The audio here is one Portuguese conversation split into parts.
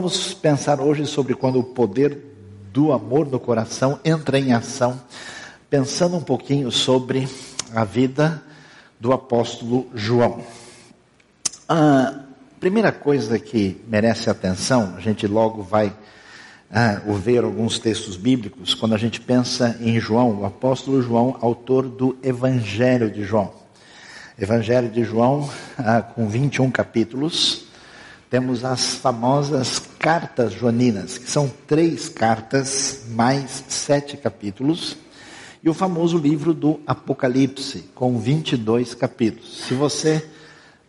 Vamos pensar hoje sobre quando o poder do amor no coração entra em ação, pensando um pouquinho sobre a vida do apóstolo João. A primeira coisa que merece atenção, a gente logo vai ah, ver alguns textos bíblicos, quando a gente pensa em João, o apóstolo João, autor do Evangelho de João. Evangelho de João, ah, com 21 capítulos, temos as famosas cartas joaninas, que são três cartas mais sete capítulos, e o famoso livro do Apocalipse, com 22 capítulos. Se você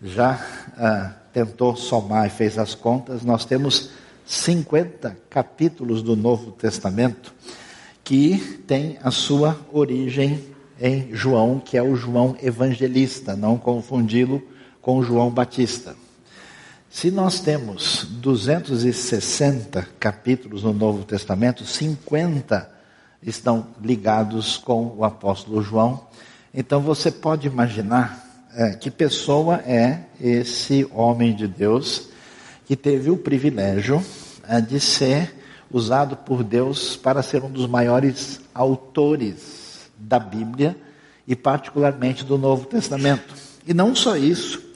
já ah, tentou somar e fez as contas, nós temos 50 capítulos do Novo Testamento que tem a sua origem em João, que é o João evangelista, não confundi-lo com João Batista. Se nós temos 260 capítulos no Novo Testamento, 50 estão ligados com o apóstolo João. Então você pode imaginar é, que pessoa é esse homem de Deus que teve o privilégio é, de ser usado por Deus para ser um dos maiores autores da Bíblia e particularmente do Novo Testamento. E não só isso,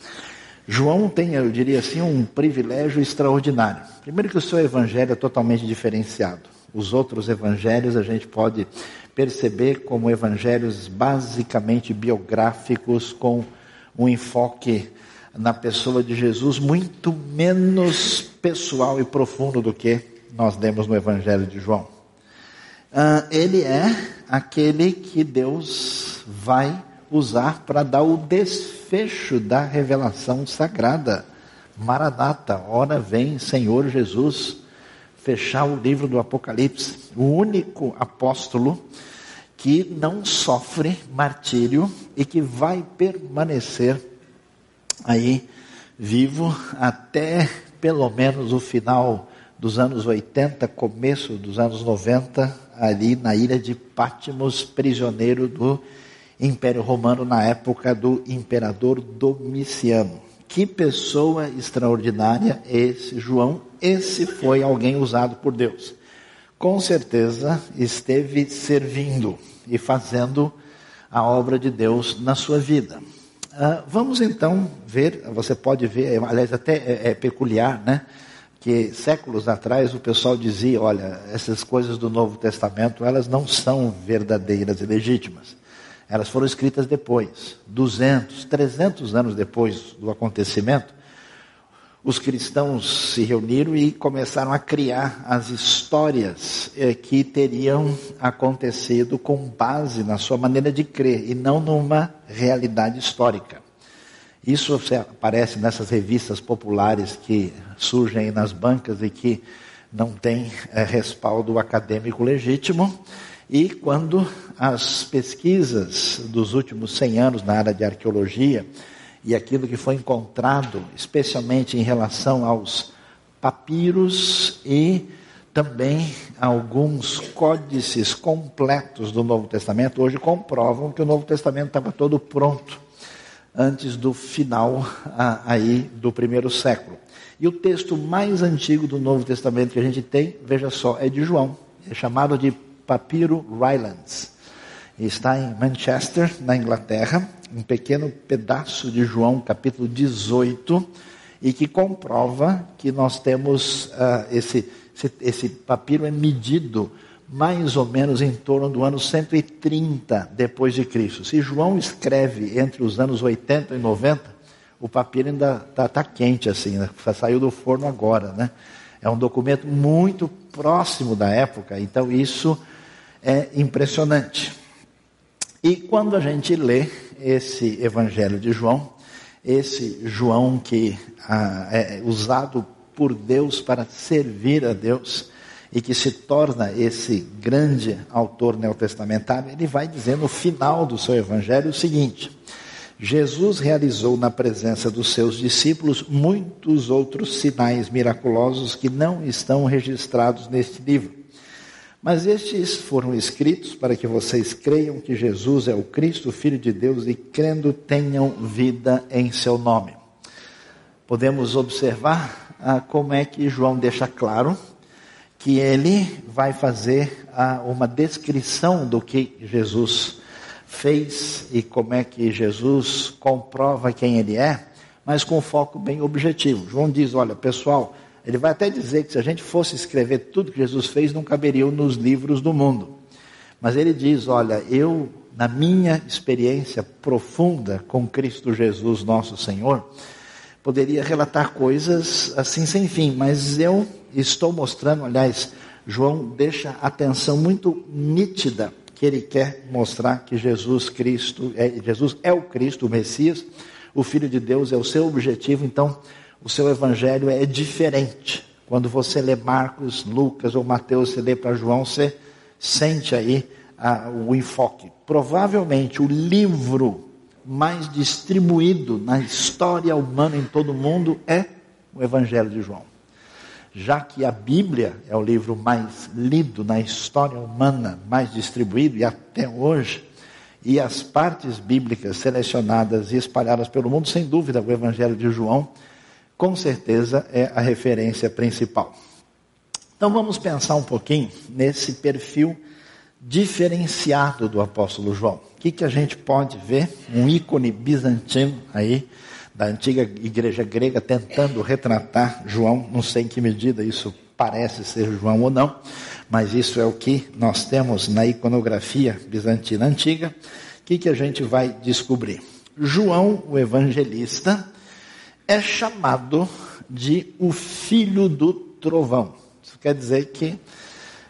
João tem, eu diria assim, um privilégio extraordinário. Primeiro que o seu evangelho é totalmente diferenciado. Os outros evangelhos a gente pode perceber como evangelhos basicamente biográficos com um enfoque na pessoa de Jesus muito menos pessoal e profundo do que nós demos no Evangelho de João. Uh, ele é aquele que Deus vai usar para dar o desfecho da revelação sagrada. Maranata, ora vem, Senhor Jesus, fechar o livro do Apocalipse. O único apóstolo que não sofre martírio e que vai permanecer aí vivo até pelo menos o final dos anos 80, começo dos anos 90, ali na ilha de Patmos, prisioneiro do Império Romano na época do imperador Domiciano. Que pessoa extraordinária esse João. Esse foi alguém usado por Deus. Com certeza esteve servindo e fazendo a obra de Deus na sua vida. Uh, vamos então ver, você pode ver, aliás, até é, é peculiar, né? que séculos atrás o pessoal dizia, olha, essas coisas do Novo Testamento, elas não são verdadeiras e legítimas. Elas foram escritas depois, 200, 300 anos depois do acontecimento. Os cristãos se reuniram e começaram a criar as histórias eh, que teriam acontecido com base na sua maneira de crer e não numa realidade histórica. Isso aparece nessas revistas populares que surgem nas bancas e que não têm é, respaldo acadêmico legítimo. E quando as pesquisas dos últimos 100 anos na área de arqueologia e aquilo que foi encontrado, especialmente em relação aos papiros e também alguns códices completos do Novo Testamento, hoje comprovam que o Novo Testamento estava todo pronto antes do final aí do primeiro século. E o texto mais antigo do Novo Testamento que a gente tem, veja só, é de João. É chamado de Papiro Rylands. Está em Manchester, na Inglaterra, um pequeno pedaço de João, capítulo 18, e que comprova que nós temos uh, esse, esse, esse papiro é medido mais ou menos em torno do ano 130 depois de Cristo. Se João escreve entre os anos 80 e 90, o papiro ainda está tá quente assim, né? saiu do forno agora, né? É um documento muito próximo da época, então isso é impressionante. E quando a gente lê esse Evangelho de João, esse João que ah, é usado por Deus para servir a Deus, e que se torna esse grande autor neotestamentário, ele vai dizer no final do seu evangelho o seguinte: Jesus realizou na presença dos seus discípulos muitos outros sinais miraculosos que não estão registrados neste livro. Mas estes foram escritos para que vocês creiam que Jesus é o Cristo, Filho de Deus, e crendo tenham vida em seu nome. Podemos observar ah, como é que João deixa claro que ele vai fazer ah, uma descrição do que Jesus fez e como é que Jesus comprova quem ele é, mas com foco bem objetivo. João diz: olha, pessoal, ele vai até dizer que se a gente fosse escrever tudo que Jesus fez, não caberia nos livros do mundo. Mas ele diz: olha, eu, na minha experiência profunda com Cristo Jesus, nosso Senhor, poderia relatar coisas assim sem fim, mas eu estou mostrando, aliás, João deixa atenção muito nítida que ele quer mostrar que Jesus Cristo, é, Jesus é o Cristo, o Messias, o Filho de Deus é o seu objetivo, então o seu evangelho é diferente. Quando você lê Marcos, Lucas ou Mateus, você lê para João, você sente aí ah, o enfoque. Provavelmente o livro mais distribuído na história humana em todo o mundo é o Evangelho de João. Já que a Bíblia é o livro mais lido na história humana, mais distribuído e até hoje, e as partes bíblicas selecionadas e espalhadas pelo mundo, sem dúvida, o Evangelho de João, com certeza é a referência principal. Então vamos pensar um pouquinho nesse perfil diferenciado do apóstolo João. O que, que a gente pode ver? Um ícone bizantino aí, da antiga igreja grega, tentando retratar João. Não sei em que medida isso parece ser João ou não, mas isso é o que nós temos na iconografia bizantina antiga. O que, que a gente vai descobrir? João, o evangelista, é chamado de o filho do trovão. Isso quer dizer que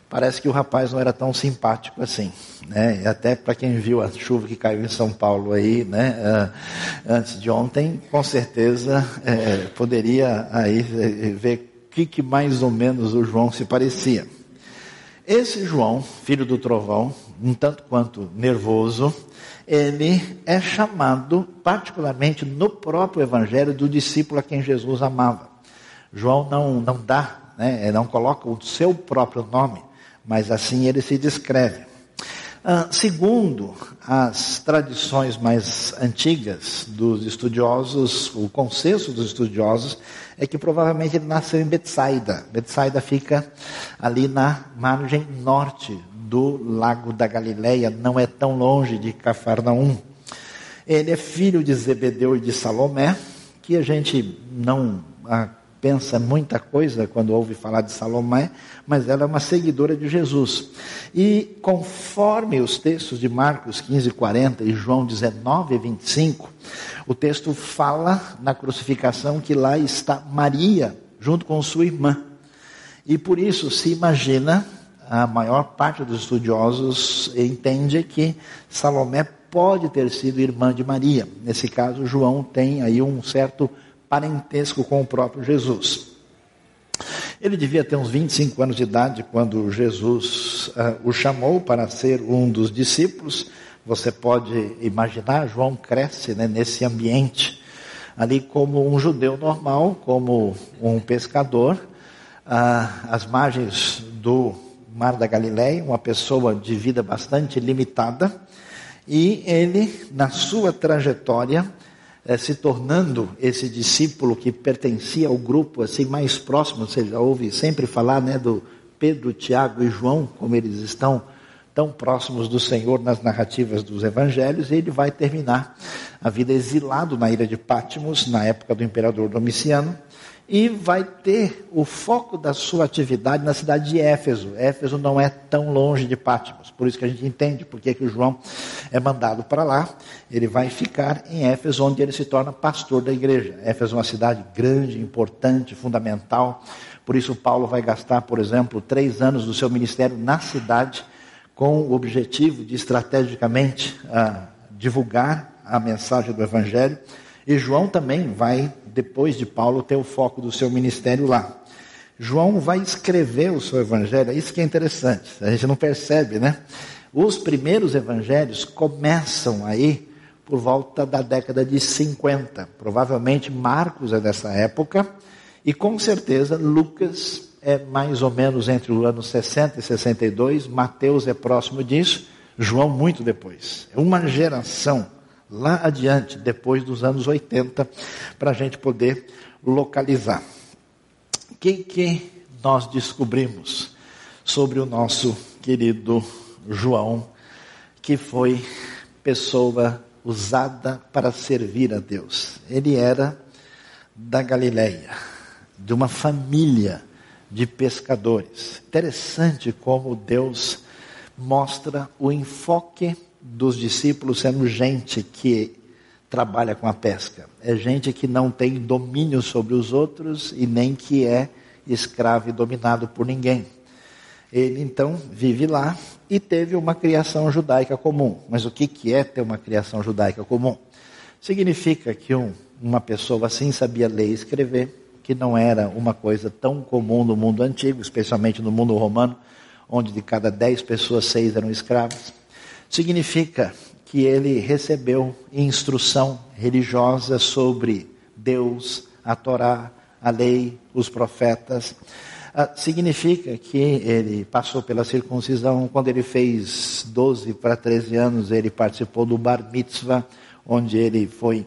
parece que o rapaz não era tão simpático assim. Né? Até para quem viu a chuva que caiu em São Paulo aí, né, uh, antes de ontem, com certeza é, poderia aí eh, ver o que, que mais ou menos o João se parecia. Esse João, filho do trovão, um tanto quanto nervoso, ele é chamado, particularmente no próprio Evangelho, do discípulo a quem Jesus amava. João não, não dá, né, não coloca o seu próprio nome, mas assim ele se descreve. Ah, segundo as tradições mais antigas dos estudiosos, o consenso dos estudiosos é que provavelmente ele nasceu em Betsaida. Betsaida fica ali na margem norte do lago da Galileia, não é tão longe de Cafarnaum. Ele é filho de Zebedeu e de Salomé, que a gente não ah, pensa muita coisa quando ouve falar de Salomé, mas ela é uma seguidora de Jesus. E conforme os textos de Marcos 15, 40 e João 19, 25, o texto fala na crucificação que lá está Maria, junto com sua irmã. E por isso se imagina, a maior parte dos estudiosos entende que Salomé pode ter sido irmã de Maria. Nesse caso, João tem aí um certo parentesco com o próprio Jesus. Ele devia ter uns 25 anos de idade quando Jesus uh, o chamou para ser um dos discípulos. Você pode imaginar, João cresce né, nesse ambiente, ali como um judeu normal, como um pescador, uh, às margens do Mar da Galileia, uma pessoa de vida bastante limitada, e ele, na sua trajetória, é, se tornando esse discípulo que pertencia ao grupo assim mais próximo, você já ouve sempre falar né, do Pedro, Tiago e João, como eles estão tão próximos do Senhor nas narrativas dos evangelhos, e ele vai terminar a vida exilado na ilha de Pátimos, na época do imperador Domiciano, e vai ter o foco da sua atividade na cidade de Éfeso. Éfeso não é tão longe de Pátimos, por isso que a gente entende porque que o João é mandado para lá. Ele vai ficar em Éfeso, onde ele se torna pastor da igreja. Éfeso é uma cidade grande, importante, fundamental. Por isso Paulo vai gastar, por exemplo, três anos do seu ministério na cidade, com o objetivo de estrategicamente ah, divulgar a mensagem do Evangelho. E João também vai depois de Paulo, ter o foco do seu ministério lá. João vai escrever o seu evangelho, é isso que é interessante, a gente não percebe, né? Os primeiros evangelhos começam aí por volta da década de 50. Provavelmente Marcos é dessa época, e com certeza Lucas é mais ou menos entre o ano 60 e 62, Mateus é próximo disso, João muito depois. É uma geração lá adiante, depois dos anos 80, para a gente poder localizar. O que, que nós descobrimos sobre o nosso querido João, que foi pessoa usada para servir a Deus? Ele era da Galileia, de uma família de pescadores. Interessante como Deus mostra o enfoque dos discípulos sendo gente que trabalha com a pesca. É gente que não tem domínio sobre os outros e nem que é escravo e dominado por ninguém. Ele então vive lá e teve uma criação judaica comum. Mas o que, que é ter uma criação judaica comum? Significa que um, uma pessoa assim sabia ler e escrever, que não era uma coisa tão comum no mundo antigo, especialmente no mundo romano, onde de cada dez pessoas, seis eram escravos. Significa que ele recebeu instrução religiosa sobre Deus, a Torá, a lei, os profetas. Ah, significa que ele passou pela circuncisão. Quando ele fez 12 para 13 anos, ele participou do Bar Mitzvah, onde ele foi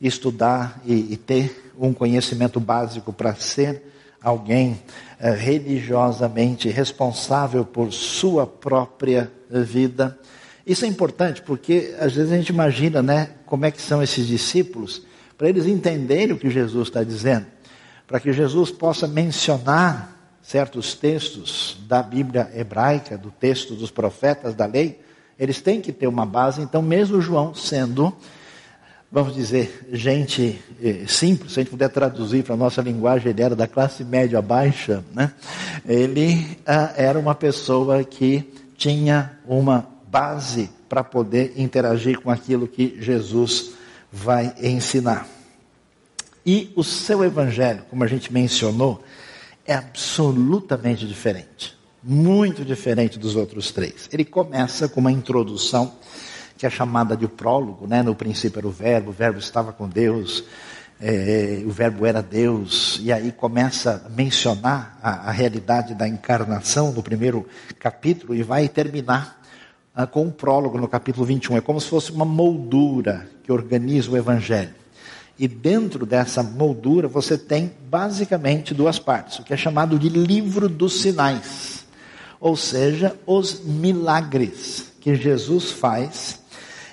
estudar e, e ter um conhecimento básico para ser alguém eh, religiosamente responsável por sua própria vida. Isso é importante porque às vezes a gente imagina, né, como é que são esses discípulos, para eles entenderem o que Jesus está dizendo, para que Jesus possa mencionar certos textos da Bíblia hebraica, do texto dos profetas da lei, eles têm que ter uma base. Então, mesmo João sendo, vamos dizer, gente eh, simples, se a gente puder traduzir para a nossa linguagem, ele era da classe média baixa, né? Ele ah, era uma pessoa que tinha uma base para poder interagir com aquilo que Jesus vai ensinar. E o seu evangelho, como a gente mencionou, é absolutamente diferente. Muito diferente dos outros três. Ele começa com uma introdução que é chamada de prólogo, né? No princípio era o verbo, o verbo estava com Deus, é, o verbo era Deus, e aí começa a mencionar a, a realidade da encarnação no primeiro capítulo e vai terminar com um prólogo no capítulo 21. É como se fosse uma moldura que organiza o Evangelho. E dentro dessa moldura você tem basicamente duas partes, o que é chamado de livro dos sinais, ou seja, os milagres que Jesus faz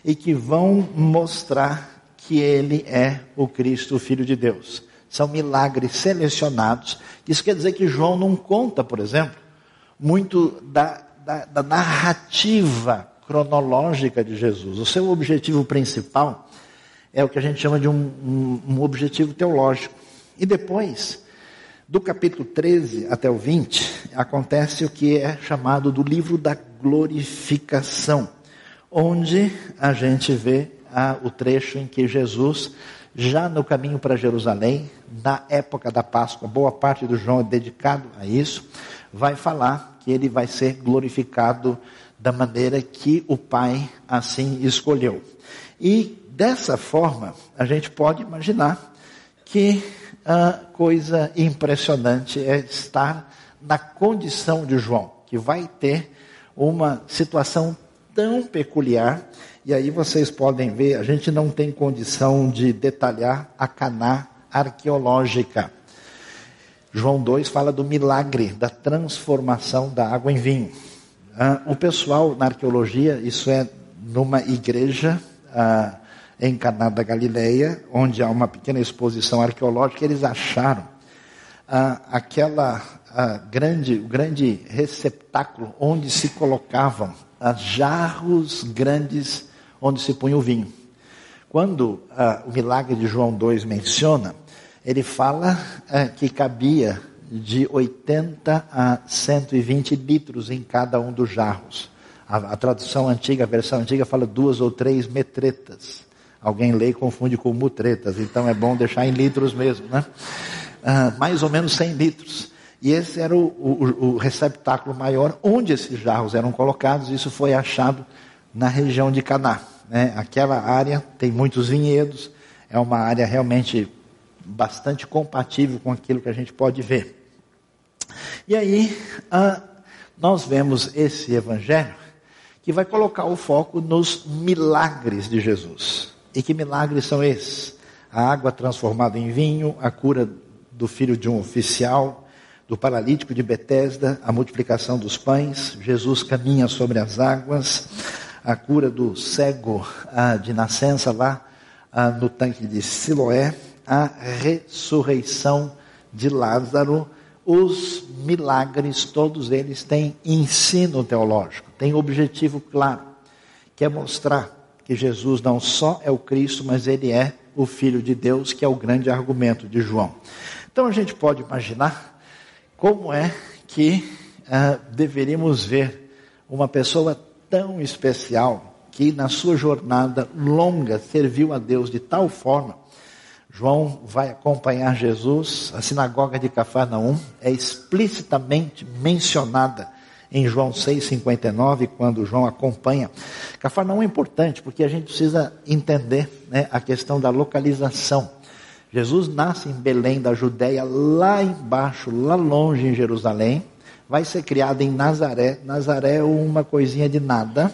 e que vão mostrar que ele é o Cristo, o Filho de Deus. São milagres selecionados. Isso quer dizer que João não conta, por exemplo, muito da da, da narrativa cronológica de Jesus. O seu objetivo principal é o que a gente chama de um, um, um objetivo teológico. E depois, do capítulo 13 até o 20, acontece o que é chamado do livro da glorificação, onde a gente vê ah, o trecho em que Jesus, já no caminho para Jerusalém, na época da Páscoa, boa parte do João é dedicado a isso, vai falar que ele vai ser glorificado da maneira que o Pai assim escolheu. E dessa forma, a gente pode imaginar que a coisa impressionante é estar na condição de João, que vai ter uma situação tão peculiar. E aí vocês podem ver, a gente não tem condição de detalhar a caná arqueológica. João 2 fala do milagre da transformação da água em vinho. Ah, o pessoal na arqueologia, isso é numa igreja ah, em Caná da Galileia, onde há uma pequena exposição arqueológica, eles acharam ah, aquela ah, grande, grande receptáculo onde se colocavam jarros grandes onde se punha o vinho. Quando ah, o milagre de João 2 menciona ele fala é, que cabia de 80 a 120 litros em cada um dos jarros. A, a, tradução antiga, a versão antiga, fala duas ou três metretas. Alguém lê e confunde com mutretas, então é bom deixar em litros mesmo, né? Ah, mais ou menos 100 litros. E esse era o, o, o receptáculo maior onde esses jarros eram colocados. Isso foi achado na região de Caná. Né? Aquela área tem muitos vinhedos, é uma área realmente bastante compatível com aquilo que a gente pode ver. E aí, ah, nós vemos esse evangelho que vai colocar o foco nos milagres de Jesus. E que milagres são esses? A água transformada em vinho, a cura do filho de um oficial, do paralítico de Betesda, a multiplicação dos pães, Jesus caminha sobre as águas, a cura do cego ah, de nascença lá ah, no tanque de Siloé, a ressurreição de Lázaro, os milagres, todos eles têm ensino teológico, têm objetivo claro, que é mostrar que Jesus não só é o Cristo, mas ele é o Filho de Deus, que é o grande argumento de João. Então a gente pode imaginar como é que uh, deveríamos ver uma pessoa tão especial que na sua jornada longa serviu a Deus de tal forma. João vai acompanhar Jesus, a sinagoga de Cafarnaum é explicitamente mencionada em João 6,59, quando João acompanha. Cafarnaum é importante porque a gente precisa entender né, a questão da localização. Jesus nasce em Belém da Judéia, lá embaixo, lá longe em Jerusalém, vai ser criado em Nazaré. Nazaré é uma coisinha de nada,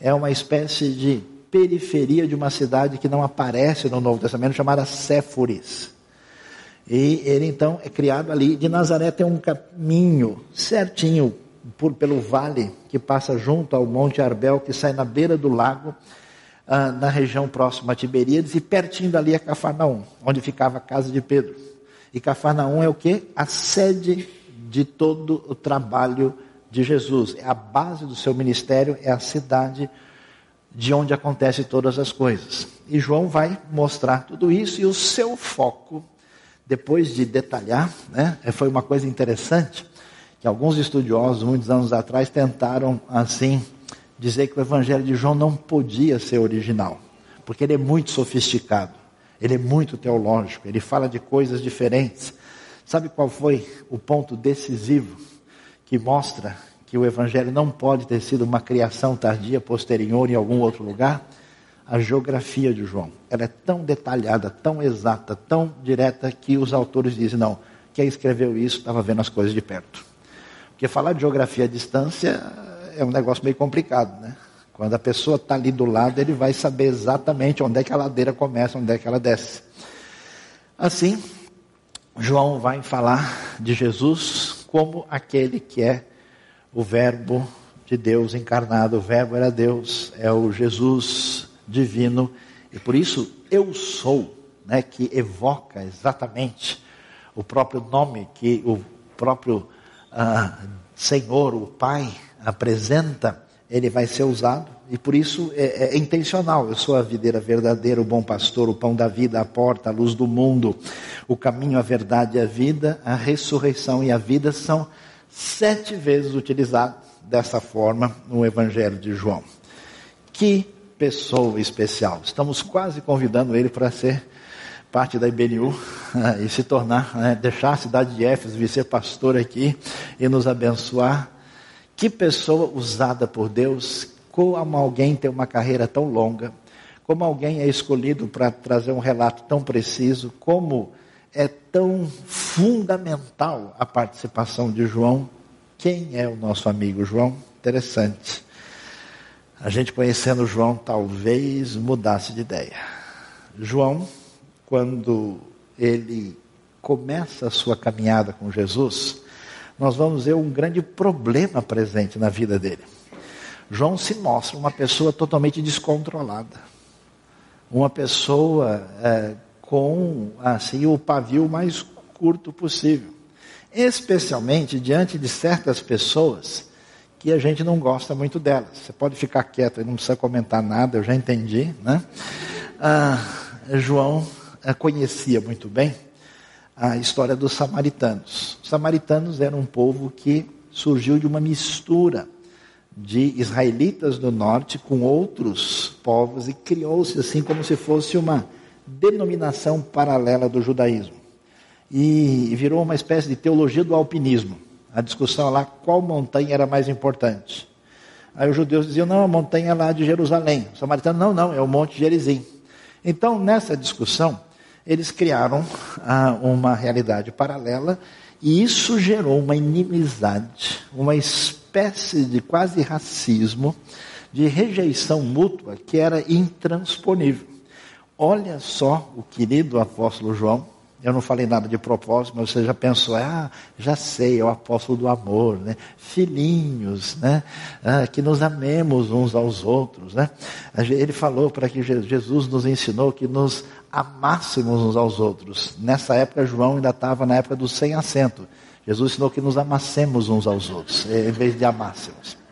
é uma espécie de periferia de uma cidade que não aparece no Novo Testamento, chamada Séforis. E ele então é criado ali. De Nazaré tem um caminho certinho por, pelo vale que passa junto ao Monte Arbel, que sai na beira do lago, ah, na região próxima a Tiberíades, e pertinho dali é Cafarnaum, onde ficava a casa de Pedro. E Cafarnaum é o que? A sede de todo o trabalho de Jesus. É a base do seu ministério, é a cidade de onde acontecem todas as coisas. E João vai mostrar tudo isso e o seu foco, depois de detalhar, né, foi uma coisa interessante que alguns estudiosos, muitos anos atrás, tentaram assim dizer que o Evangelho de João não podia ser original, porque ele é muito sofisticado, ele é muito teológico, ele fala de coisas diferentes. Sabe qual foi o ponto decisivo que mostra que o Evangelho não pode ter sido uma criação tardia, posterior em algum outro lugar? A geografia de João. Ela é tão detalhada, tão exata, tão direta, que os autores dizem: não, quem escreveu isso estava vendo as coisas de perto. Porque falar de geografia à distância é um negócio meio complicado, né? Quando a pessoa está ali do lado, ele vai saber exatamente onde é que a ladeira começa, onde é que ela desce. Assim, João vai falar de Jesus como aquele que é o Verbo de Deus encarnado. O Verbo era Deus, é o Jesus divino. E por isso, eu sou, né, que evoca exatamente o próprio nome que o próprio ah, Senhor, o Pai, apresenta, ele vai ser usado. E por isso é, é, intencional. Eu sou a videira verdadeira, o bom pastor, o pão da vida, a porta, a luz do mundo, o caminho, a verdade e a vida, a ressurreição e a vida são sete vezes utilizados dessa forma no Evangelho de João. Que pessoa especial. Estamos quase convidando ele para ser parte da IBNU e se tornar, né, deixar a cidade de Éfeso, vir ser pastor aqui e nos abençoar. Que pessoa usada por Deus, como alguém tem uma carreira tão longa, como alguém é escolhido para trazer um relato tão preciso, como é tão fundamental a participação de João. Quem é o nosso amigo João? Interessante. A gente conhecendo João talvez mudasse de ideia. João quando ele começa a sua caminhada com Jesus, nós vamos ver um grande problema presente na vida dele. João se mostra uma pessoa totalmente descontrolada, uma pessoa é, com assim o pavio mais curto possível, especialmente diante de certas pessoas que a gente não gosta muito delas. Você pode ficar quieto, não precisa comentar nada, eu já entendi, né? Ah, João conhecia muito bem a história dos samaritanos. Os samaritanos eram um povo que surgiu de uma mistura de israelitas do norte com outros povos e criou-se assim como se fosse uma denominação paralela do judaísmo. E virou uma espécie de teologia do alpinismo. A discussão lá qual montanha era mais importante. Aí os judeus diziam, não, a montanha lá de Jerusalém. O samaritano, não, não, é o Monte Gerizim. Então, nessa discussão, eles criaram ah, uma realidade paralela e isso gerou uma inimizade, uma espécie de quase racismo, de rejeição mútua que era intransponível. Olha só o querido apóstolo João, Eu não falei nada de propósito, mas você já pensou, ah, já sei, é o apóstolo do amor, né? Filhinhos, né? Ah, que nos amemos uns aos outros, né? Ele falou para que Jesus nos ensinou que nos amássemos uns aos outros. Nessa época, João ainda estava na época do sem assento. Jesus ensinou que nos amassemos uns aos outros, em vez de amássemos.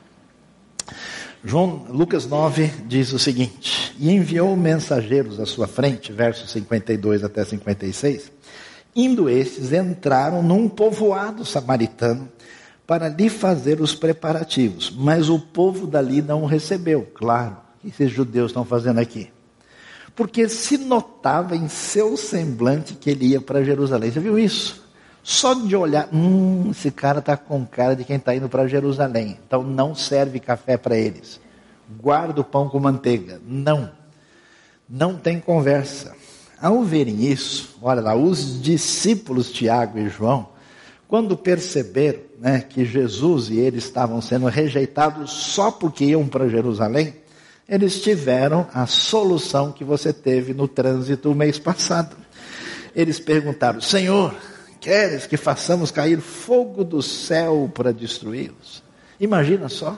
João, Lucas 9 diz o seguinte: E enviou mensageiros à sua frente, versos 52 até 56. Indo estes, entraram num povoado samaritano para lhe fazer os preparativos. Mas o povo dali não o recebeu. Claro, o que esses judeus estão fazendo aqui? Porque se notava em seu semblante que ele ia para Jerusalém. Você viu isso? Só de olhar, hum, esse cara está com cara de quem está indo para Jerusalém. Então não serve café para eles. Guarda o pão com manteiga. Não. Não tem conversa. Ao verem isso, olha lá, os discípulos Tiago e João, quando perceberam né, que Jesus e eles estavam sendo rejeitados só porque iam para Jerusalém, eles tiveram a solução que você teve no trânsito o mês passado. Eles perguntaram: Senhor, Queres que façamos cair fogo do céu para destruí-los? Imagina só.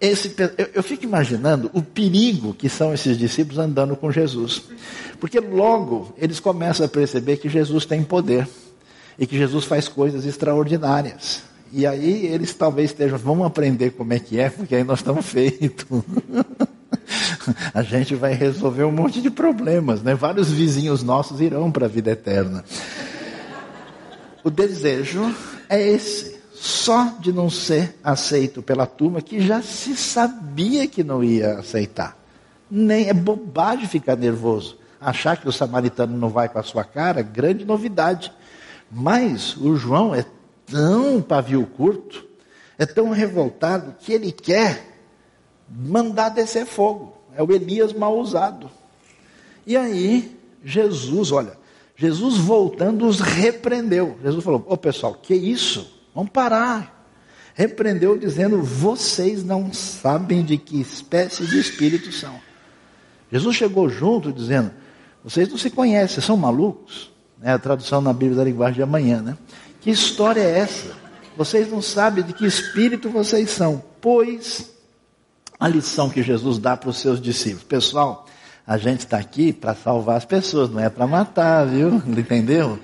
Esse, eu, eu fico imaginando o perigo que são esses discípulos andando com Jesus. Porque logo eles começam a perceber que Jesus tem poder e que Jesus faz coisas extraordinárias. E aí eles talvez estejam, vamos aprender como é que é, porque aí nós estamos feitos. a gente vai resolver um monte de problemas, né? Vários vizinhos nossos irão para a vida eterna. O desejo é esse, só de não ser aceito pela turma que já se sabia que não ia aceitar. Nem é bobagem ficar nervoso. Achar que o samaritano não vai com a sua cara, grande novidade. Mas o João é tão pavio curto, é tão revoltado, que ele quer mandar descer fogo. É o Elias mal usado. E aí, Jesus, olha, Jesus voltando os repreendeu. Jesus falou: Ô pessoal, que isso? Vamos parar. Repreendeu dizendo: Vocês não sabem de que espécie de espírito são. Jesus chegou junto dizendo: Vocês não se conhecem, são malucos? É a tradução na Bíblia da linguagem de amanhã, né? Que história é essa? Vocês não sabem de que espírito vocês são. Pois a lição que Jesus dá para os seus discípulos: Pessoal, a gente está aqui para salvar as pessoas, não é para matar, viu? Entendeu?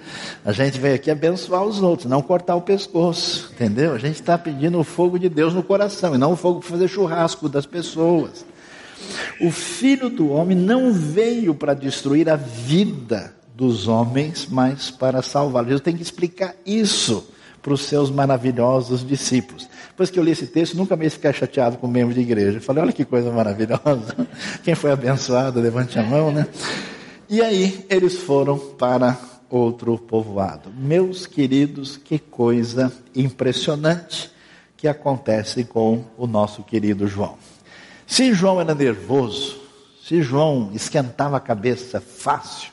A gente veio aqui abençoar os outros, não cortar o pescoço, entendeu? A gente está pedindo o fogo de Deus no coração e não o fogo para fazer churrasco das pessoas. O filho do homem não veio para destruir a vida dos homens, mas para salvá-los. Jesus tem que explicar isso para os seus maravilhosos discípulos. Depois que eu li esse texto, nunca mais fiquei chateado com membro de igreja. Eu falei, olha que coisa maravilhosa. Quem foi abençoado, levante a mão, né? E aí eles foram para outro povoado. Meus queridos, que coisa impressionante que acontece com o nosso querido João. Se João era nervoso, se João esquentava a cabeça fácil,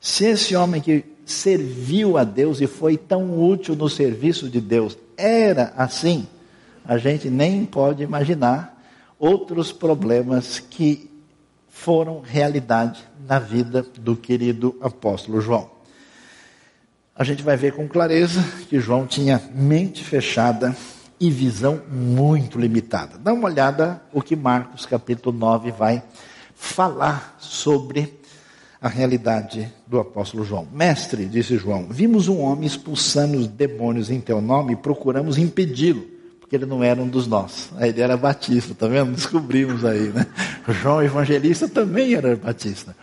se esse homem que serviu a Deus e foi tão útil no serviço de Deus era assim, a gente nem pode imaginar outros problemas que foram realidade na vida do querido apóstolo João. A gente vai ver com clareza que João tinha mente fechada e visão muito limitada. Dá uma olhada o que Marcos capítulo 9 vai falar sobre a realidade do apóstolo João. Mestre, disse João, vimos um homem expulsando os demônios em teu nome e procuramos impedi-lo, porque ele não era um dos nossos. Ele era batista, tá vendo? Descobrimos aí, né? João evangelista também era batista.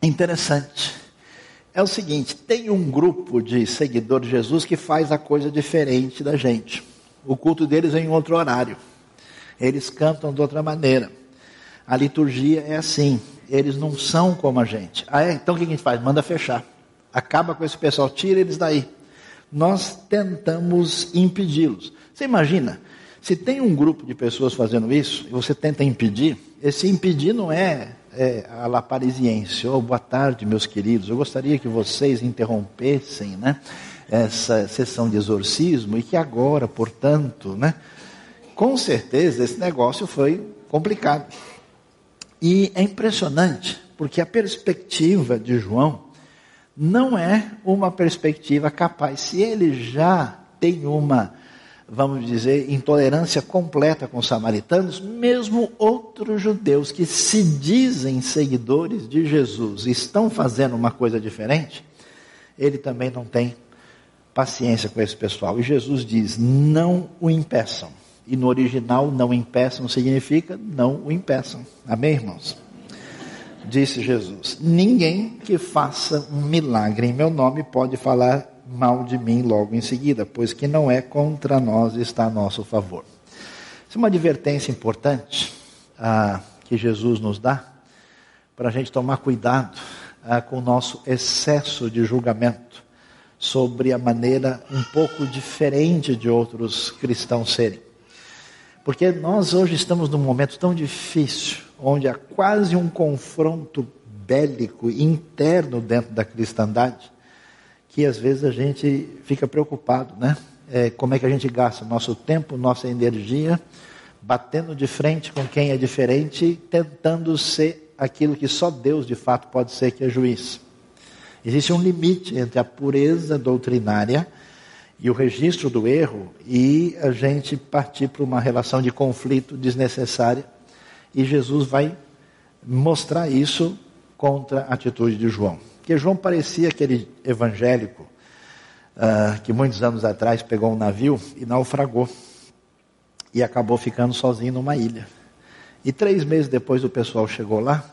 Interessante. É o seguinte, tem um grupo de seguidores de Jesus que faz a coisa diferente da gente. O culto deles é em outro horário. Eles cantam de outra maneira. A liturgia é assim, eles não são como a gente. Ah, é? Então o que a gente faz? Manda fechar. Acaba com esse pessoal, tira eles daí. Nós tentamos impedi-los. Você imagina, se tem um grupo de pessoas fazendo isso, e você tenta impedir, esse impedir não é, é a la parisiense. Oh, boa tarde, meus queridos. Eu gostaria que vocês interrompessem né, essa sessão de exorcismo e que agora, portanto, né, com certeza esse negócio foi complicado. E é impressionante, porque a perspectiva de João não é uma perspectiva capaz. Se ele já tem uma, vamos dizer, intolerância completa com os samaritanos, mesmo outros judeus que se dizem seguidores de Jesus estão fazendo uma coisa diferente, ele também não tem paciência com esse pessoal. E Jesus diz: não o impeçam. E no original, não impeçam significa não o impeçam. Amém, irmãos? Disse Jesus: Ninguém que faça um milagre em meu nome pode falar mal de mim logo em seguida, pois que não é contra nós está a nosso favor. Isso é uma advertência importante ah, que Jesus nos dá para a gente tomar cuidado ah, com o nosso excesso de julgamento sobre a maneira um pouco diferente de outros cristãos serem. Porque nós hoje estamos num momento tão difícil, onde há quase um confronto bélico interno dentro da cristandade, que às vezes a gente fica preocupado, né? É, como é que a gente gasta nosso tempo, nossa energia, batendo de frente com quem é diferente, tentando ser aquilo que só Deus de fato pode ser, que é juiz. Existe um limite entre a pureza doutrinária e o registro do erro e a gente partir para uma relação de conflito desnecessária. E Jesus vai mostrar isso contra a atitude de João. Porque João parecia aquele evangélico uh, que muitos anos atrás pegou um navio e naufragou e acabou ficando sozinho numa ilha. E três meses depois o pessoal chegou lá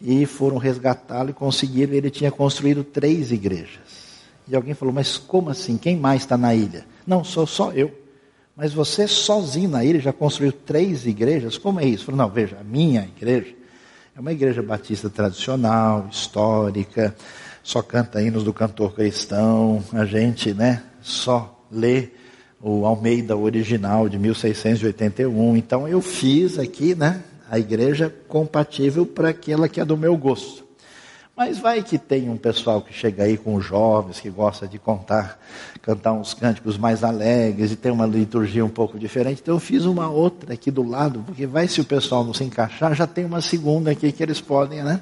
e foram resgatá-lo e conseguiram. Ele tinha construído três igrejas. E alguém falou: Mas como assim? Quem mais está na ilha? Não, sou só eu. Mas você sozinho na ilha já construiu três igrejas? Como é isso? Falou: Não, veja, a minha igreja é uma igreja batista tradicional, histórica, só canta hinos do cantor cristão. A gente, né, só lê o Almeida original de 1681. Então eu fiz aqui, né, a igreja compatível para aquela que é do meu gosto. Mas vai que tem um pessoal que chega aí com jovens, que gosta de contar, cantar uns cânticos mais alegres e tem uma liturgia um pouco diferente. Então eu fiz uma outra aqui do lado, porque vai se o pessoal não se encaixar, já tem uma segunda aqui que eles podem, né?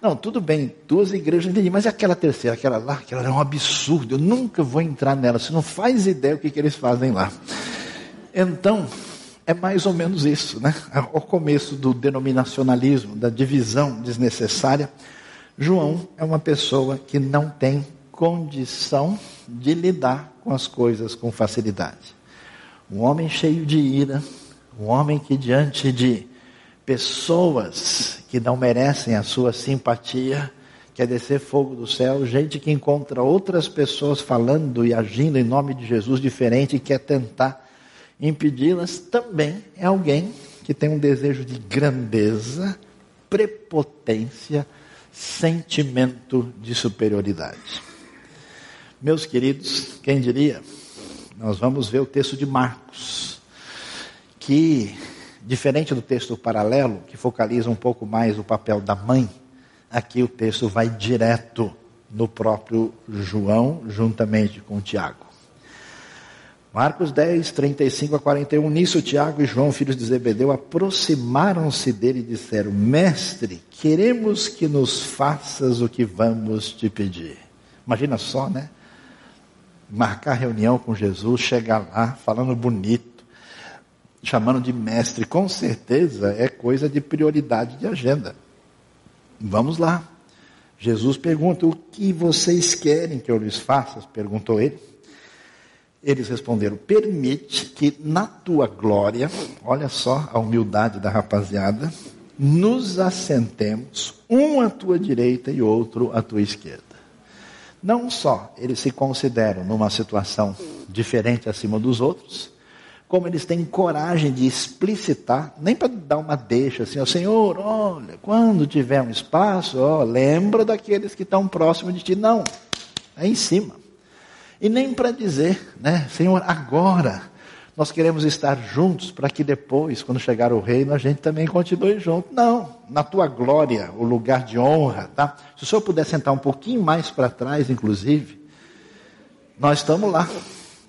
Não, tudo bem, duas igrejas, entendi, mas aquela terceira, aquela lá, aquela é um absurdo, eu nunca vou entrar nela, você não faz ideia o que, que eles fazem lá. Então, é mais ou menos isso, né? O começo do denominacionalismo, da divisão desnecessária. João é uma pessoa que não tem condição de lidar com as coisas com facilidade. Um homem cheio de ira, um homem que diante de pessoas que não merecem a sua simpatia, quer descer fogo do céu, gente que encontra outras pessoas falando e agindo em nome de Jesus diferente e quer tentar impedi-las, também é alguém que tem um desejo de grandeza, prepotência, sentimento de superioridade. Meus queridos, quem diria? Nós vamos ver o texto de Marcos, que, diferente do texto paralelo, que focaliza um pouco mais o papel da mãe, aqui o texto vai direto no próprio João, juntamente com Tiago. Marcos 10, 35 a 41. Nisso, Tiago e João, filhos de Zebedeu, aproximaram-se dele e disseram: Mestre, queremos que nos faças o que vamos te pedir. Imagina só, né? Marcar reunião com Jesus, chegar lá, falando bonito, chamando de mestre, com certeza é coisa de prioridade de agenda. Vamos lá. Jesus pergunta: O que vocês querem que eu lhes faça? Perguntou ele. Eles responderam: Permite que na tua glória, olha só a humildade da rapaziada, nos assentemos, um à tua direita e outro à tua esquerda. Não só eles se consideram numa situação diferente acima dos outros, como eles têm coragem de explicitar, nem para dar uma deixa assim, ó Senhor, olha, quando tiver um espaço, ó, lembra daqueles que estão próximos de ti. Não, é em cima. E nem para dizer, né, Senhor, agora nós queremos estar juntos para que depois, quando chegar o reino, a gente também continue junto. Não, na tua glória, o lugar de honra, tá? Se o senhor puder sentar um pouquinho mais para trás, inclusive, nós estamos lá.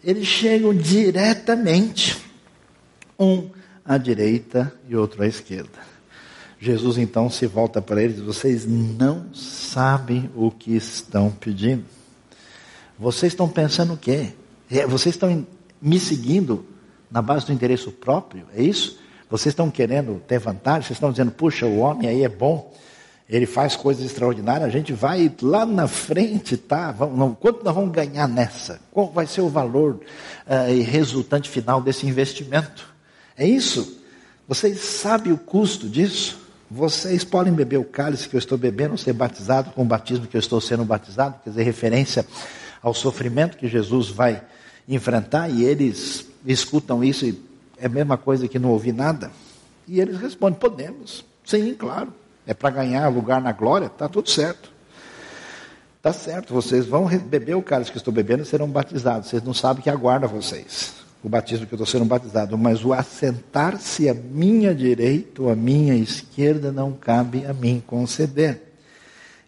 Eles chegam diretamente, um à direita e outro à esquerda. Jesus então se volta para eles: vocês não sabem o que estão pedindo. Vocês estão pensando o quê? É, vocês estão me seguindo na base do interesse próprio? É isso? Vocês estão querendo ter vantagem? Vocês estão dizendo, puxa, o homem aí é bom, ele faz coisas extraordinárias, a gente vai lá na frente, tá? Vamos, quanto nós vamos ganhar nessa? Qual vai ser o valor uh, e resultante final desse investimento? É isso? Vocês sabem o custo disso? Vocês podem beber o cálice que eu estou bebendo, ser batizado com o batismo que eu estou sendo batizado, quer dizer, referência ao sofrimento que Jesus vai enfrentar, e eles escutam isso e é a mesma coisa que não ouvir nada. E eles respondem: podemos, sim, claro, é para ganhar lugar na glória, está tudo certo. Está certo, vocês vão beber o cálice que estou bebendo e serão batizados. Vocês não sabem que aguarda vocês o batismo que eu estou sendo batizado, mas o assentar-se à minha direita ou à minha esquerda não cabe a mim conceder.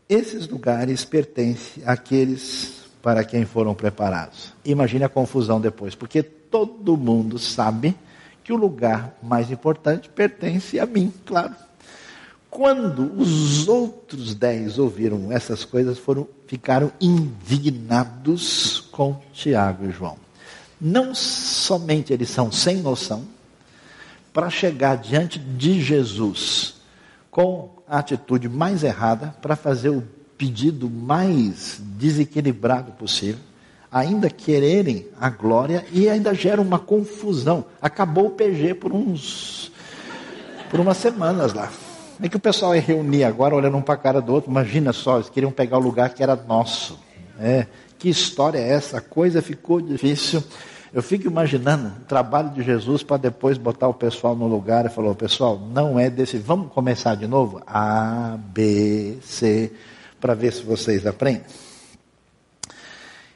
Esses lugares pertencem àqueles para quem foram preparados. Imagine a confusão depois, porque todo mundo sabe que o lugar mais importante pertence a mim, claro. Quando os outros dez ouviram essas coisas, foram, ficaram indignados com Tiago e João não somente eles são sem noção, para chegar diante de Jesus com a atitude mais errada, para fazer o pedido mais desequilibrado possível, ainda quererem a glória e ainda gera uma confusão. Acabou o PG por uns por umas semanas lá. É que o pessoal ia reunir agora olhando um para a cara do outro. Imagina só, eles queriam pegar o lugar que era nosso. É, que história é essa? A coisa ficou difícil. Eu fico imaginando o trabalho de Jesus para depois botar o pessoal no lugar e falar: pessoal, não é desse. Vamos começar de novo? A, B, C, para ver se vocês aprendem.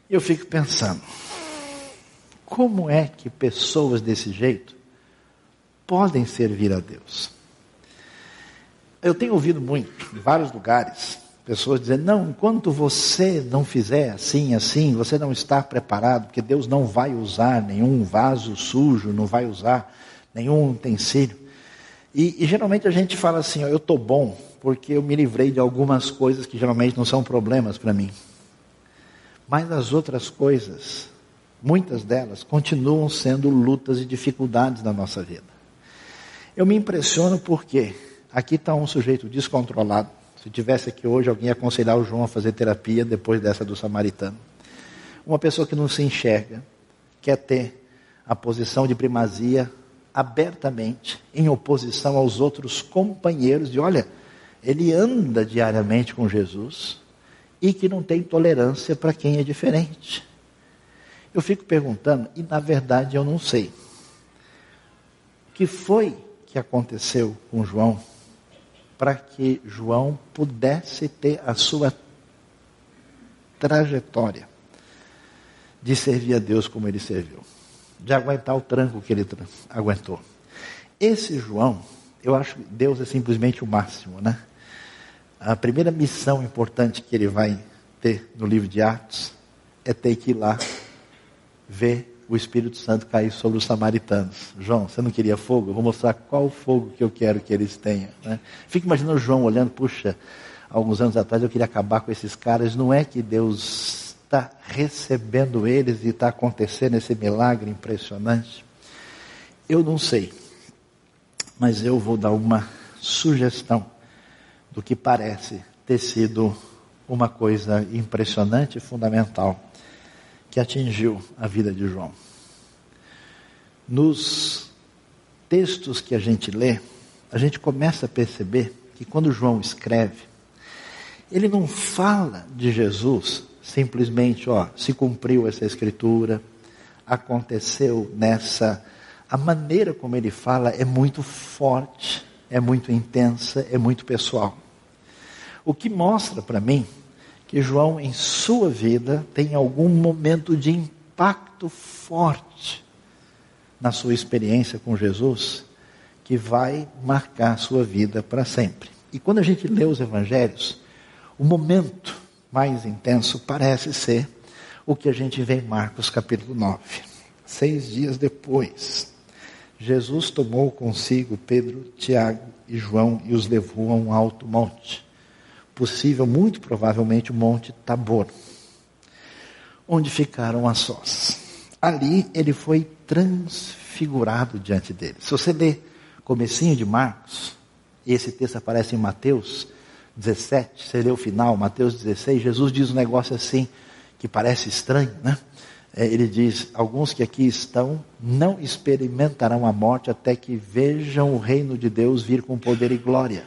Eu fico pensando: como é que pessoas desse jeito podem servir a Deus? Eu tenho ouvido muito, em vários lugares, Pessoas dizendo, não, enquanto você não fizer assim, assim, você não está preparado, porque Deus não vai usar nenhum vaso sujo, não vai usar nenhum utensílio. E, e geralmente a gente fala assim, ó, eu estou bom, porque eu me livrei de algumas coisas que geralmente não são problemas para mim. Mas as outras coisas, muitas delas, continuam sendo lutas e dificuldades na nossa vida. Eu me impressiono porque aqui está um sujeito descontrolado, se tivesse aqui hoje, alguém ia aconselhar o João a fazer terapia depois dessa do samaritano. Uma pessoa que não se enxerga, quer ter a posição de primazia abertamente, em oposição aos outros companheiros, de olha, ele anda diariamente com Jesus e que não tem tolerância para quem é diferente. Eu fico perguntando, e na verdade eu não sei. O que foi que aconteceu com João para que João pudesse ter a sua trajetória de servir a Deus como ele serviu, de aguentar o tranco que ele aguentou. Esse João, eu acho que Deus é simplesmente o máximo, né? A primeira missão importante que ele vai ter no livro de Atos é ter que ir lá ver o Espírito Santo cair sobre os samaritanos. João, você não queria fogo? Eu vou mostrar qual fogo que eu quero que eles tenham. Né? Fica imaginando João olhando, puxa, alguns anos atrás eu queria acabar com esses caras. Não é que Deus está recebendo eles e está acontecendo esse milagre impressionante? Eu não sei, mas eu vou dar uma sugestão do que parece ter sido uma coisa impressionante e fundamental que atingiu a vida de João. Nos textos que a gente lê, a gente começa a perceber que quando João escreve, ele não fala de Jesus simplesmente, ó, se cumpriu essa escritura, aconteceu nessa. A maneira como ele fala é muito forte, é muito intensa, é muito pessoal. O que mostra para mim que João, em sua vida, tem algum momento de impacto forte na sua experiência com Jesus, que vai marcar a sua vida para sempre. E quando a gente lê os evangelhos, o momento mais intenso parece ser o que a gente vê em Marcos capítulo 9. Seis dias depois Jesus tomou consigo Pedro, Tiago e João e os levou a um alto monte, possível, muito provavelmente, o monte Tabor, onde ficaram a sós. Ali ele foi transfigurado diante deles. Se você ler comecinho de Marcos, esse texto aparece em Mateus 17, você lê o final, Mateus 16, Jesus diz um negócio assim, que parece estranho, né? É, ele diz: Alguns que aqui estão não experimentarão a morte até que vejam o reino de Deus vir com poder e glória.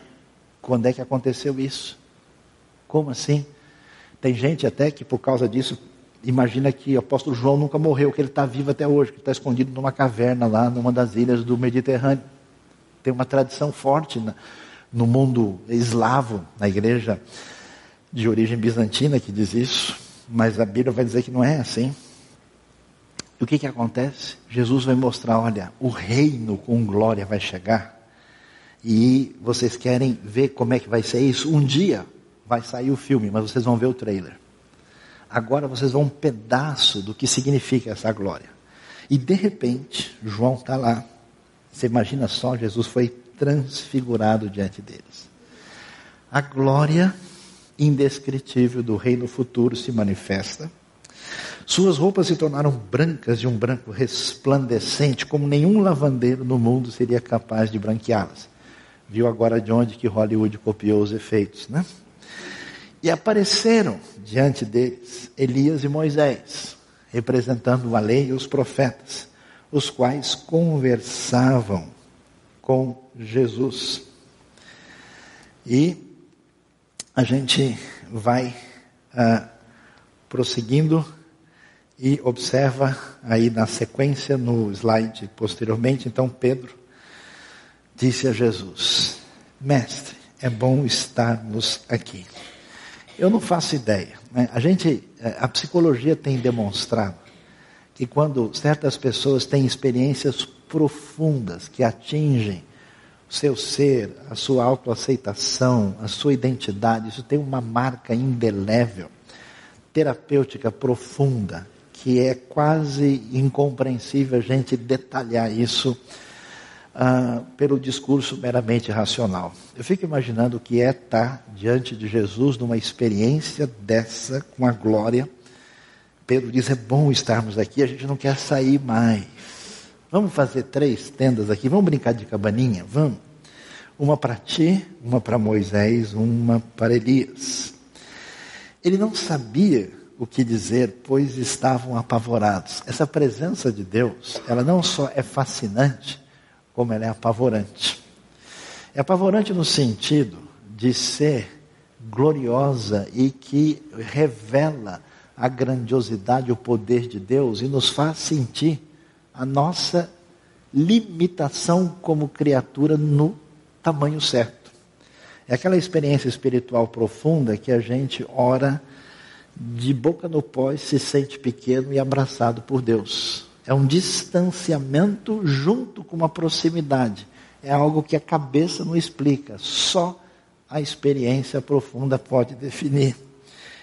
Quando é que aconteceu isso? Como assim? Tem gente até que por causa disso imagina que o apóstolo João nunca morreu, que ele está vivo até hoje, que está escondido numa caverna lá numa das ilhas do Mediterrâneo. Tem uma tradição forte no mundo eslavo, na igreja de origem bizantina que diz isso, mas a Bíblia vai dizer que não é assim. O que, que acontece? Jesus vai mostrar: olha, o reino com glória vai chegar. E vocês querem ver como é que vai ser isso? Um dia vai sair o filme, mas vocês vão ver o trailer. Agora vocês vão um pedaço do que significa essa glória. E de repente, João está lá. Você imagina só, Jesus foi transfigurado diante deles. A glória indescritível do reino futuro se manifesta suas roupas se tornaram brancas de um branco resplandecente, como nenhum lavandeiro no mundo seria capaz de branqueá-las. Viu agora de onde que Hollywood copiou os efeitos, né? E apareceram diante deles Elias e Moisés, representando a lei e os profetas, os quais conversavam com Jesus. E a gente vai ah, prosseguindo e observa aí na sequência, no slide posteriormente, então Pedro disse a Jesus: Mestre, é bom estarmos aqui. Eu não faço ideia. Né? A gente, é, a psicologia tem demonstrado que quando certas pessoas têm experiências profundas que atingem o seu ser, a sua autoaceitação, a sua identidade, isso tem uma marca indelével, terapêutica profunda que é quase incompreensível a gente detalhar isso uh, pelo discurso meramente racional. Eu fico imaginando o que é estar diante de Jesus numa experiência dessa, com a glória. Pedro diz: é bom estarmos aqui, a gente não quer sair mais. Vamos fazer três tendas aqui, vamos brincar de cabaninha? Vamos. Uma para ti, uma para Moisés, uma para Elias. Ele não sabia o que dizer, pois estavam apavorados. Essa presença de Deus, ela não só é fascinante, como ela é apavorante. É apavorante no sentido de ser gloriosa e que revela a grandiosidade, o poder de Deus e nos faz sentir a nossa limitação como criatura no tamanho certo. É aquela experiência espiritual profunda que a gente ora de boca no pó se sente pequeno e abraçado por Deus. É um distanciamento junto com uma proximidade. É algo que a cabeça não explica, só a experiência profunda pode definir.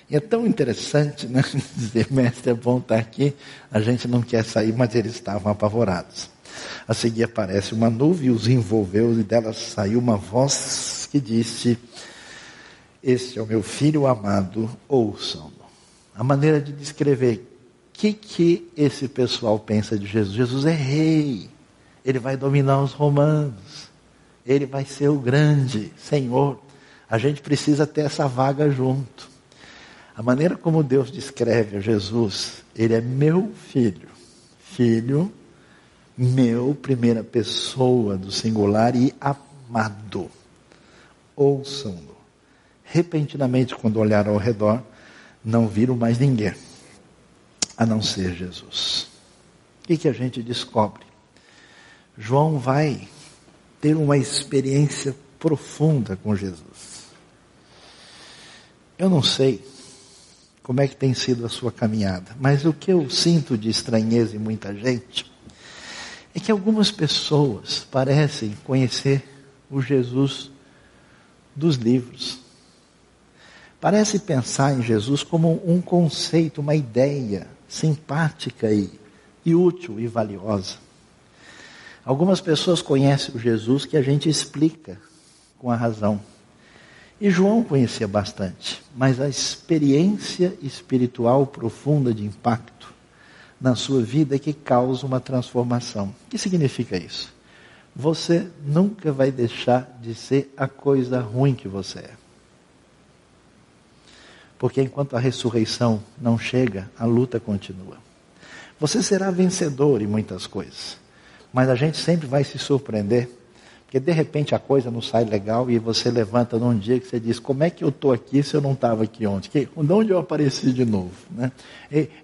E é tão interessante, né? Dizer, mestre, é bom estar aqui, a gente não quer sair, mas eles estavam apavorados. A seguir aparece uma nuvem, os envolveu, e dela saiu uma voz que disse: Este é o meu filho amado, ouçam a maneira de descrever o que, que esse pessoal pensa de Jesus. Jesus é rei, ele vai dominar os romanos, ele vai ser o grande Senhor. A gente precisa ter essa vaga junto. A maneira como Deus descreve Jesus, ele é meu filho, filho, meu, primeira pessoa do singular e amado. Ouçam-no. Repentinamente, quando olharam ao redor, não viram mais ninguém, a não ser Jesus. O que, que a gente descobre? João vai ter uma experiência profunda com Jesus. Eu não sei como é que tem sido a sua caminhada, mas o que eu sinto de estranheza em muita gente é que algumas pessoas parecem conhecer o Jesus dos livros. Parece pensar em Jesus como um conceito, uma ideia simpática e, e útil e valiosa. Algumas pessoas conhecem o Jesus que a gente explica com a razão. E João conhecia bastante, mas a experiência espiritual profunda de impacto na sua vida é que causa uma transformação. O que significa isso? Você nunca vai deixar de ser a coisa ruim que você é. Porque enquanto a ressurreição não chega, a luta continua. Você será vencedor em muitas coisas, mas a gente sempre vai se surpreender, porque de repente a coisa não sai legal e você levanta num dia que você diz: Como é que eu estou aqui se eu não estava aqui ontem? Que, de onde eu apareci de novo? Né?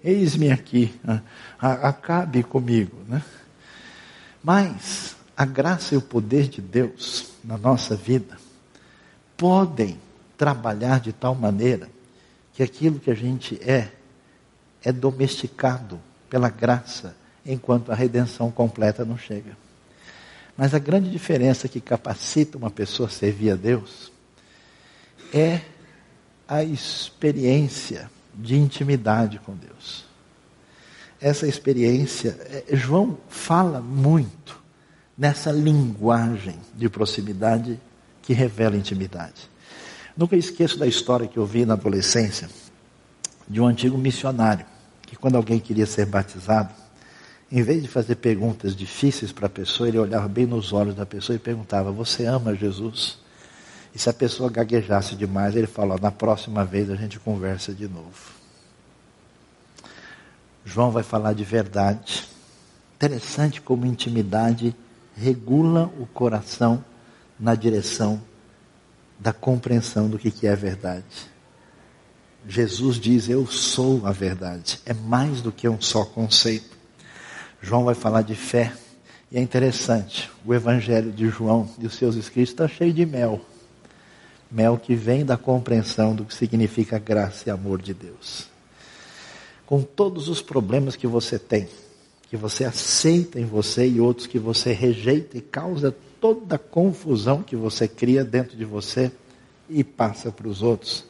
Eis-me aqui, né? acabe comigo. Né? Mas a graça e o poder de Deus na nossa vida podem trabalhar de tal maneira que aquilo que a gente é, é domesticado pela graça, enquanto a redenção completa não chega. Mas a grande diferença que capacita uma pessoa a servir a Deus é a experiência de intimidade com Deus. Essa experiência, é, João fala muito nessa linguagem de proximidade que revela intimidade. Nunca esqueço da história que eu vi na adolescência de um antigo missionário, que quando alguém queria ser batizado, em vez de fazer perguntas difíceis para a pessoa, ele olhava bem nos olhos da pessoa e perguntava: Você ama Jesus? E se a pessoa gaguejasse demais, ele falou: Na próxima vez a gente conversa de novo. João vai falar de verdade. Interessante como intimidade regula o coração na direção da compreensão do que é verdade. Jesus diz: Eu sou a verdade. É mais do que um só conceito. João vai falar de fé. E é interessante, o Evangelho de João e os seus escritos está cheio de mel. Mel que vem da compreensão do que significa graça e amor de Deus. Com todos os problemas que você tem, que você aceita em você e outros que você rejeita e causa toda a confusão que você cria dentro de você e passa para os outros.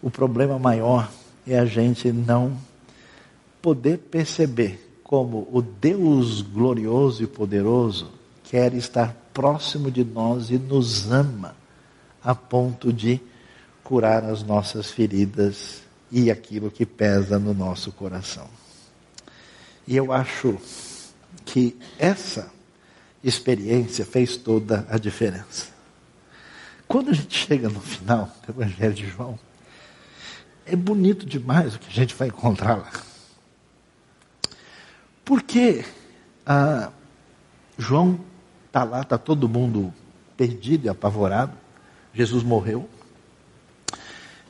O problema maior é a gente não poder perceber como o Deus glorioso e poderoso quer estar próximo de nós e nos ama a ponto de curar as nossas feridas e aquilo que pesa no nosso coração. E eu acho que essa experiência fez toda a diferença. Quando a gente chega no final do Evangelho de João, é bonito demais o que a gente vai encontrar lá. Porque ah, João está lá, está todo mundo perdido e apavorado. Jesus morreu.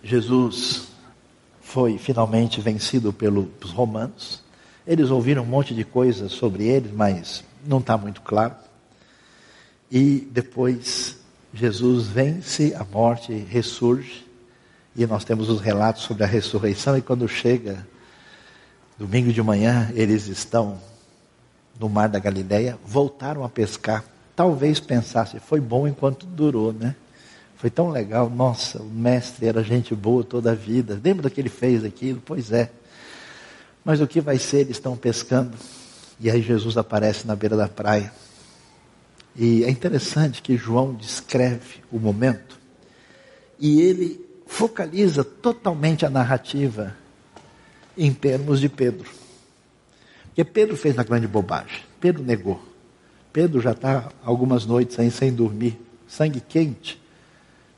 Jesus foi finalmente vencido pelos romanos. Eles ouviram um monte de coisas sobre ele, mas não está muito claro. E depois Jesus vence a morte, ressurge, e nós temos os relatos sobre a ressurreição, e quando chega domingo de manhã, eles estão no mar da Galileia, voltaram a pescar. Talvez pensasse, foi bom enquanto durou, né? Foi tão legal, nossa, o mestre era gente boa toda a vida. Lembra que ele fez aquilo? Pois é. Mas o que vai ser? Eles estão pescando. E aí Jesus aparece na beira da praia. E é interessante que João descreve o momento e ele focaliza totalmente a narrativa em termos de Pedro. Porque Pedro fez a grande bobagem. Pedro negou. Pedro já está algumas noites aí sem dormir, sangue quente.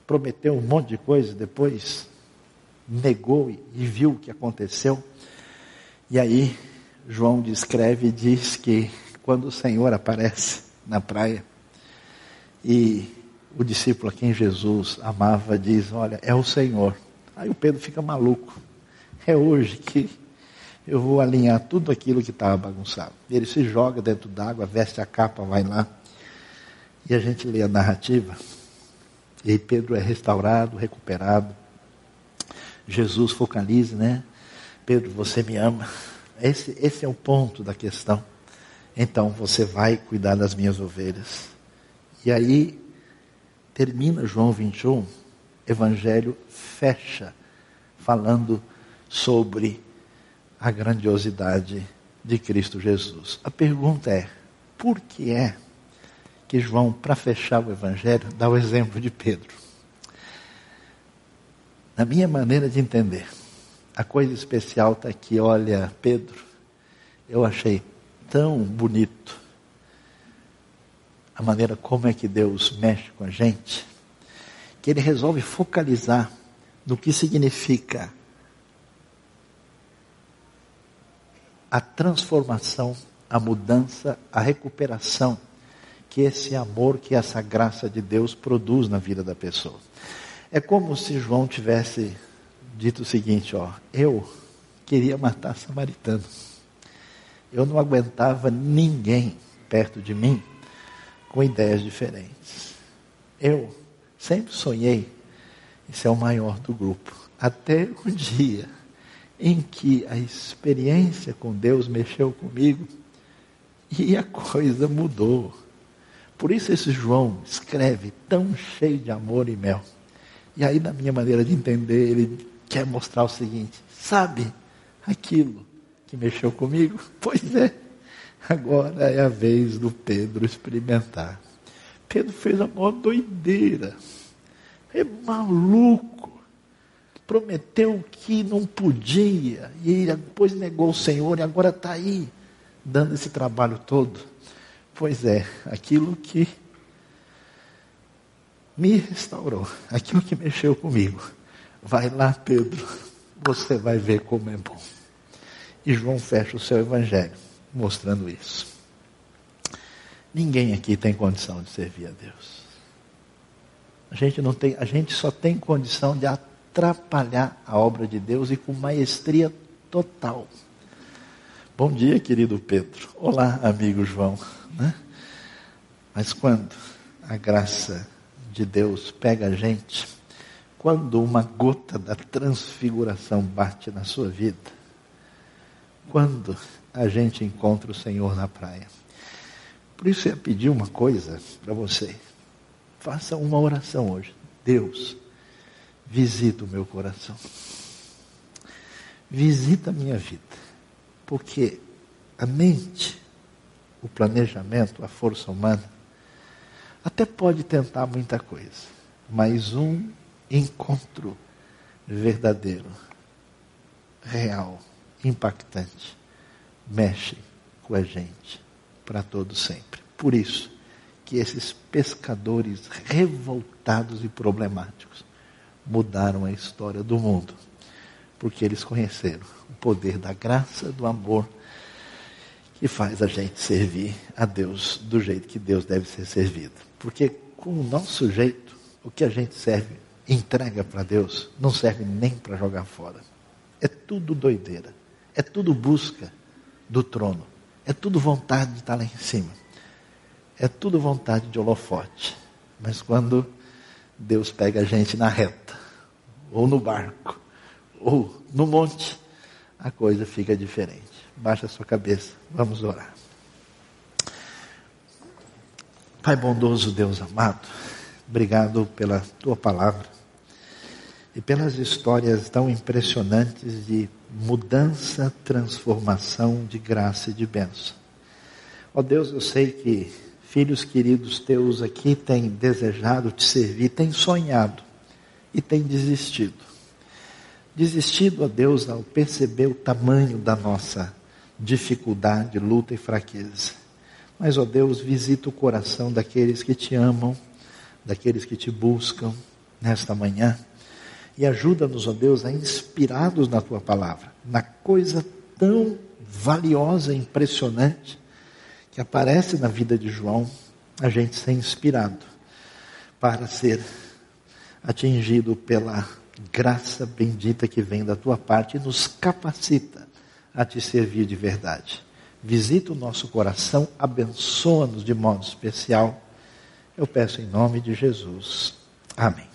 Prometeu um monte de coisa, depois negou e viu o que aconteceu. E aí João descreve e diz que quando o Senhor aparece na praia e o discípulo a quem Jesus amava diz: Olha, é o Senhor. Aí o Pedro fica maluco. É hoje que eu vou alinhar tudo aquilo que estava bagunçado. Ele se joga dentro d'água, veste a capa, vai lá. E a gente lê a narrativa. E aí Pedro é restaurado, recuperado. Jesus focaliza, né? Pedro, você me ama. Esse, esse é o ponto da questão. Então você vai cuidar das minhas ovelhas. E aí termina João 21, Evangelho fecha falando sobre a grandiosidade de Cristo Jesus. A pergunta é: por que é que João, para fechar o Evangelho, dá o exemplo de Pedro? Na minha maneira de entender, a coisa especial está aqui, olha, Pedro, eu achei tão bonito a maneira como é que Deus mexe com a gente, que ele resolve focalizar no que significa a transformação, a mudança, a recuperação que esse amor, que essa graça de Deus produz na vida da pessoa. É como se João tivesse dito o seguinte, ó, eu queria matar samaritanos. Eu não aguentava ninguém perto de mim com ideias diferentes. Eu sempre sonhei em ser o maior do grupo. Até o dia em que a experiência com Deus mexeu comigo e a coisa mudou. Por isso esse João escreve tão cheio de amor e mel. E aí, na minha maneira de entender, ele quer mostrar o seguinte: sabe aquilo que mexeu comigo? Pois é, agora é a vez do Pedro experimentar. Pedro fez a maior doideira. É maluco prometeu que não podia, e depois negou o Senhor, e agora está aí, dando esse trabalho todo. Pois é, aquilo que me restaurou, aquilo que mexeu comigo. Vai lá, Pedro, você vai ver como é bom. E João fecha o seu evangelho, mostrando isso. Ninguém aqui tem condição de servir a Deus. A gente não tem, a gente só tem condição de atrapalhar a obra de Deus e com maestria total. Bom dia, querido Pedro. Olá, amigo João. Né? Mas quando a graça de Deus pega a gente, quando uma gota da transfiguração bate na sua vida, quando a gente encontra o Senhor na praia. Por isso eu ia pedir uma coisa para você. Faça uma oração hoje. Deus, visita o meu coração. Visita a minha vida. Porque a mente, o planejamento, a força humana, até pode tentar muita coisa, mas um encontro verdadeiro, real, impactante, mexe com a gente para todo sempre. Por isso que esses pescadores revoltados e problemáticos mudaram a história do mundo. Porque eles conheceram o poder da graça, do amor, que faz a gente servir a Deus do jeito que Deus deve ser servido. Porque com o nosso jeito, o que a gente serve, entrega para Deus, não serve nem para jogar fora. É tudo doideira. É tudo busca do trono. É tudo vontade de estar lá em cima. É tudo vontade de holofote. Mas quando Deus pega a gente na reta, ou no barco, ou no monte, a coisa fica diferente. Baixa sua cabeça, vamos orar. Pai bondoso, Deus amado, obrigado pela tua palavra e pelas histórias tão impressionantes de mudança, transformação, de graça e de bênção. Ó Deus, eu sei que filhos queridos teus aqui têm desejado te servir, têm sonhado e têm desistido. Desistido, a Deus, ao perceber o tamanho da nossa dificuldade, luta e fraqueza. Mas, ó Deus, visita o coração daqueles que te amam, daqueles que te buscam nesta manhã. E ajuda-nos, ó Deus, a inspirados na tua palavra, na coisa tão valiosa impressionante que aparece na vida de João, a gente ser inspirado para ser atingido pela graça bendita que vem da tua parte e nos capacita a te servir de verdade. Visita o nosso coração, abençoa-nos de modo especial. Eu peço em nome de Jesus. Amém.